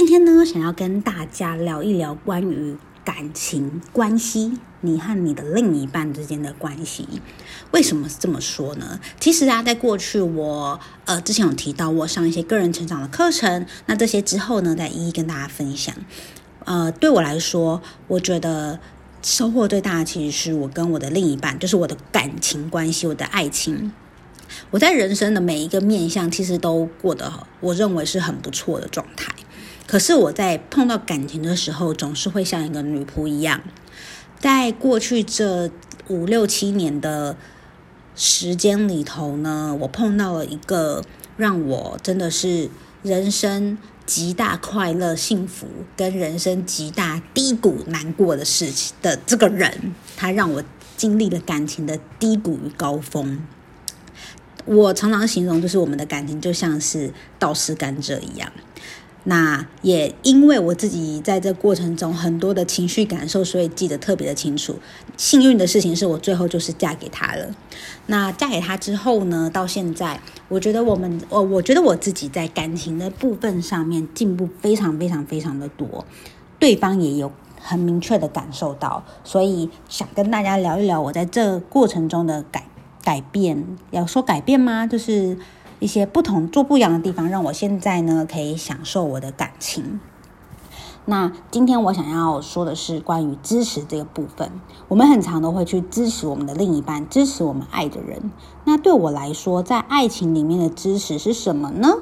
今天呢，想要跟大家聊一聊关于感情关系，你和你的另一半之间的关系。为什么这么说呢？其实啊，在过去我呃之前有提到，我上一些个人成长的课程，那这些之后呢，再一一跟大家分享。呃，对我来说，我觉得收获最大的其实是我跟我的另一半，就是我的感情关系，我的爱情。我在人生的每一个面向，其实都过得我认为是很不错的状态。可是我在碰到感情的时候，总是会像一个女仆一样。在过去这五六七年的时间里头呢，我碰到了一个让我真的是人生极大快乐、幸福，跟人生极大低谷、难过的事情的这个人，他让我经历了感情的低谷与高峰。我常常形容，就是我们的感情就像是倒吃甘蔗一样。那也因为我自己在这过程中很多的情绪感受，所以记得特别的清楚。幸运的事情是我最后就是嫁给他了。那嫁给他之后呢，到现在，我觉得我们，我我觉得我自己在感情的部分上面进步非常非常非常的多，对方也有很明确的感受到，所以想跟大家聊一聊我在这过程中的改。改变，要说改变吗？就是一些不同、做不一样的地方，让我现在呢可以享受我的感情。那今天我想要说的是关于支持这个部分。我们很常都会去支持我们的另一半，支持我们爱的人。那对我来说，在爱情里面的支持是什么呢？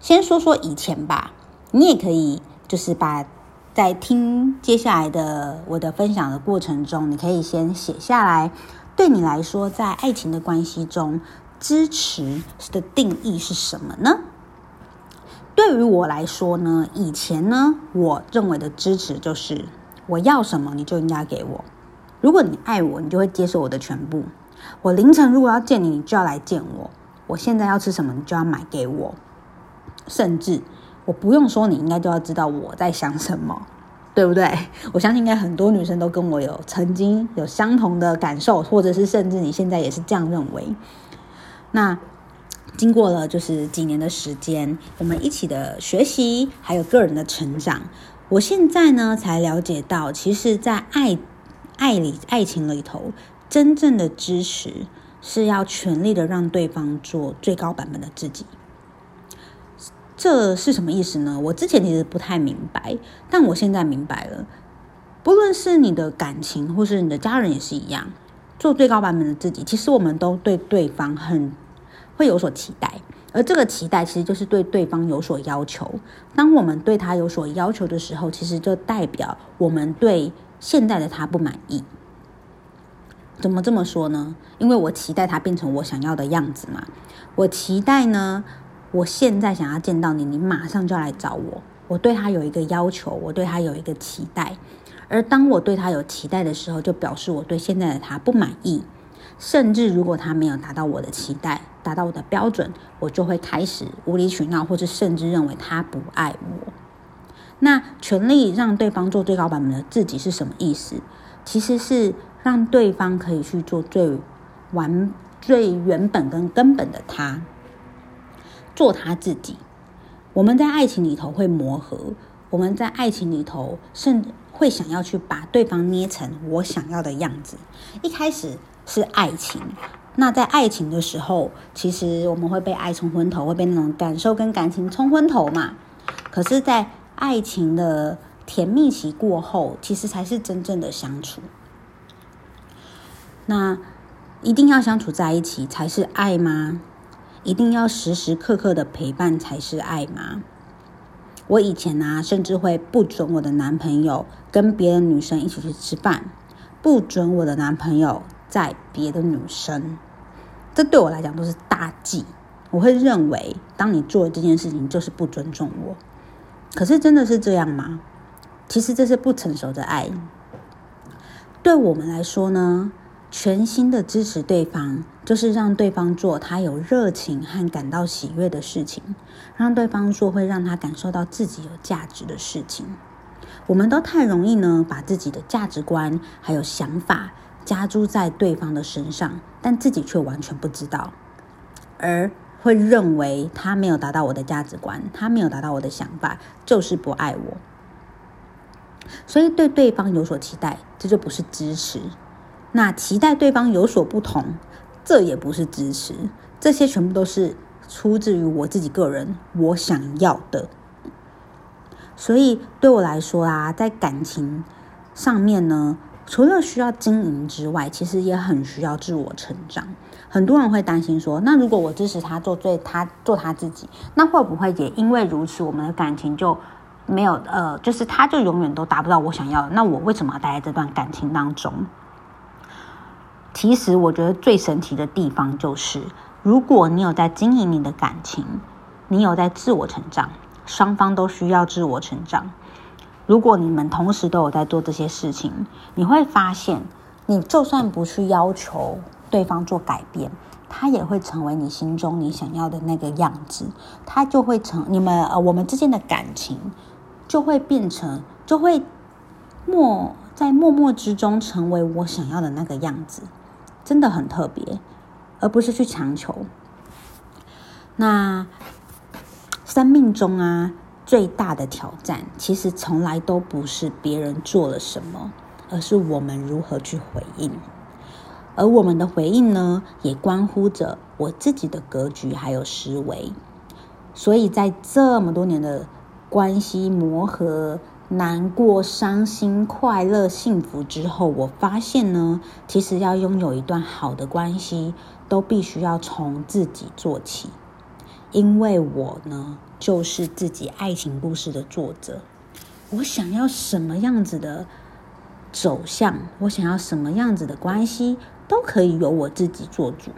先说说以前吧。你也可以，就是把在听接下来的我的分享的过程中，你可以先写下来。对你来说，在爱情的关系中，支持的定义是什么呢？对于我来说呢，以前呢，我认为的支持就是我要什么你就应该给我。如果你爱我，你就会接受我的全部。我凌晨如果要见你，你就要来见我。我现在要吃什么，你就要买给我。甚至我不用说，你应该就要知道我在想什么。对不对？我相信应该很多女生都跟我有曾经有相同的感受，或者是甚至你现在也是这样认为。那经过了就是几年的时间，我们一起的学习，还有个人的成长，我现在呢才了解到，其实，在爱爱里爱情里头，真正的支持是要全力的让对方做最高版本的自己。这是什么意思呢？我之前其实不太明白，但我现在明白了。不论是你的感情，或是你的家人，也是一样，做最高版本的自己。其实我们都对对方很会有所期待，而这个期待其实就是对对方有所要求。当我们对他有所要求的时候，其实就代表我们对现在的他不满意。怎么这么说呢？因为我期待他变成我想要的样子嘛。我期待呢。我现在想要见到你，你马上就要来找我。我对他有一个要求，我对他有一个期待。而当我对他有期待的时候，就表示我对现在的他不满意。甚至如果他没有达到我的期待，达到我的标准，我就会开始无理取闹，或者甚至认为他不爱我。那全力让对方做最高版本的自己是什么意思？其实是让对方可以去做最完、最原本跟根本的他。做他自己，我们在爱情里头会磨合，我们在爱情里头甚至会想要去把对方捏成我想要的样子。一开始是爱情，那在爱情的时候，其实我们会被爱冲昏头，会被那种感受跟感情冲昏头嘛。可是，在爱情的甜蜜期过后，其实才是真正的相处。那一定要相处在一起才是爱吗？一定要时时刻刻的陪伴才是爱吗？我以前呢、啊，甚至会不准我的男朋友跟别的女生一起去吃饭，不准我的男朋友载别的女生。这对我来讲都是大忌。我会认为，当你做这件事情，就是不尊重我。可是真的是这样吗？其实这是不成熟的爱。对我们来说呢？全心的支持对方，就是让对方做他有热情和感到喜悦的事情，让对方做会让他感受到自己有价值的事情。我们都太容易呢，把自己的价值观还有想法加注在对方的身上，但自己却完全不知道。而会认为他没有达到我的价值观，他没有达到我的想法，就是不爱我。所以对对方有所期待，这就不是支持。那期待对方有所不同，这也不是支持。这些全部都是出自于我自己个人我想要的。所以对我来说啊，在感情上面呢，除了需要经营之外，其实也很需要自我成长。很多人会担心说，那如果我支持他做最他做他自己，那会不会也因为如此，我们的感情就没有呃，就是他就永远都达不到我想要的？那我为什么要待在这段感情当中？其实我觉得最神奇的地方就是，如果你有在经营你的感情，你有在自我成长，双方都需要自我成长。如果你们同时都有在做这些事情，你会发现，你就算不去要求。对方做改变，他也会成为你心中你想要的那个样子，他就会成你们呃我们之间的感情就会变成就会默在默默之中成为我想要的那个样子，真的很特别，而不是去强求。那生命中啊最大的挑战，其实从来都不是别人做了什么，而是我们如何去回应。而我们的回应呢，也关乎着我自己的格局还有思维。所以在这么多年的关系磨合、难过、伤心、快乐、幸福之后，我发现呢，其实要拥有一段好的关系，都必须要从自己做起。因为我呢，就是自己爱情故事的作者。我想要什么样子的走向？我想要什么样子的关系？都可以由我自己做主。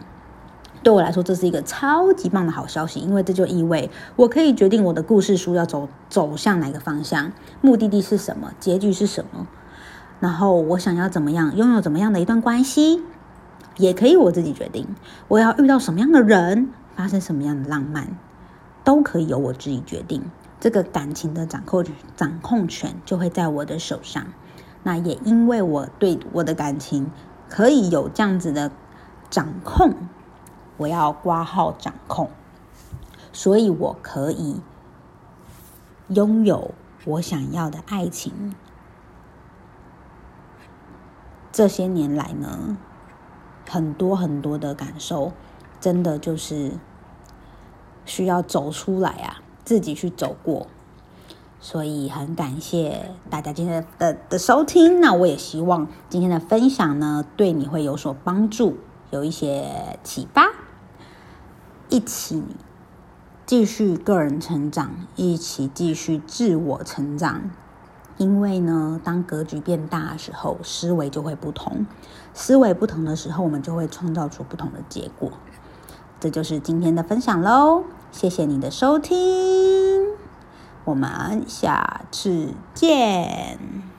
对我来说，这是一个超级棒的好消息，因为这就意味我可以决定我的故事书要走走向哪个方向，目的地是什么，结局是什么。然后我想要怎么样，拥有怎么样的一段关系，也可以我自己决定。我要遇到什么样的人，发生什么样的浪漫，都可以由我自己决定。这个感情的掌控掌控权就会在我的手上。那也因为我对我的感情。可以有这样子的掌控，我要挂号掌控，所以我可以拥有我想要的爱情。这些年来呢，很多很多的感受，真的就是需要走出来啊，自己去走过。所以很感谢大家今天的的，收听，那我也希望今天的分享呢，对你会有所帮助，有一些启发，一起继续个人成长，一起继续自我成长。因为呢，当格局变大的时候，思维就会不同，思维不同的时候，我们就会创造出不同的结果。这就是今天的分享喽，谢谢你的收听。我们下次见。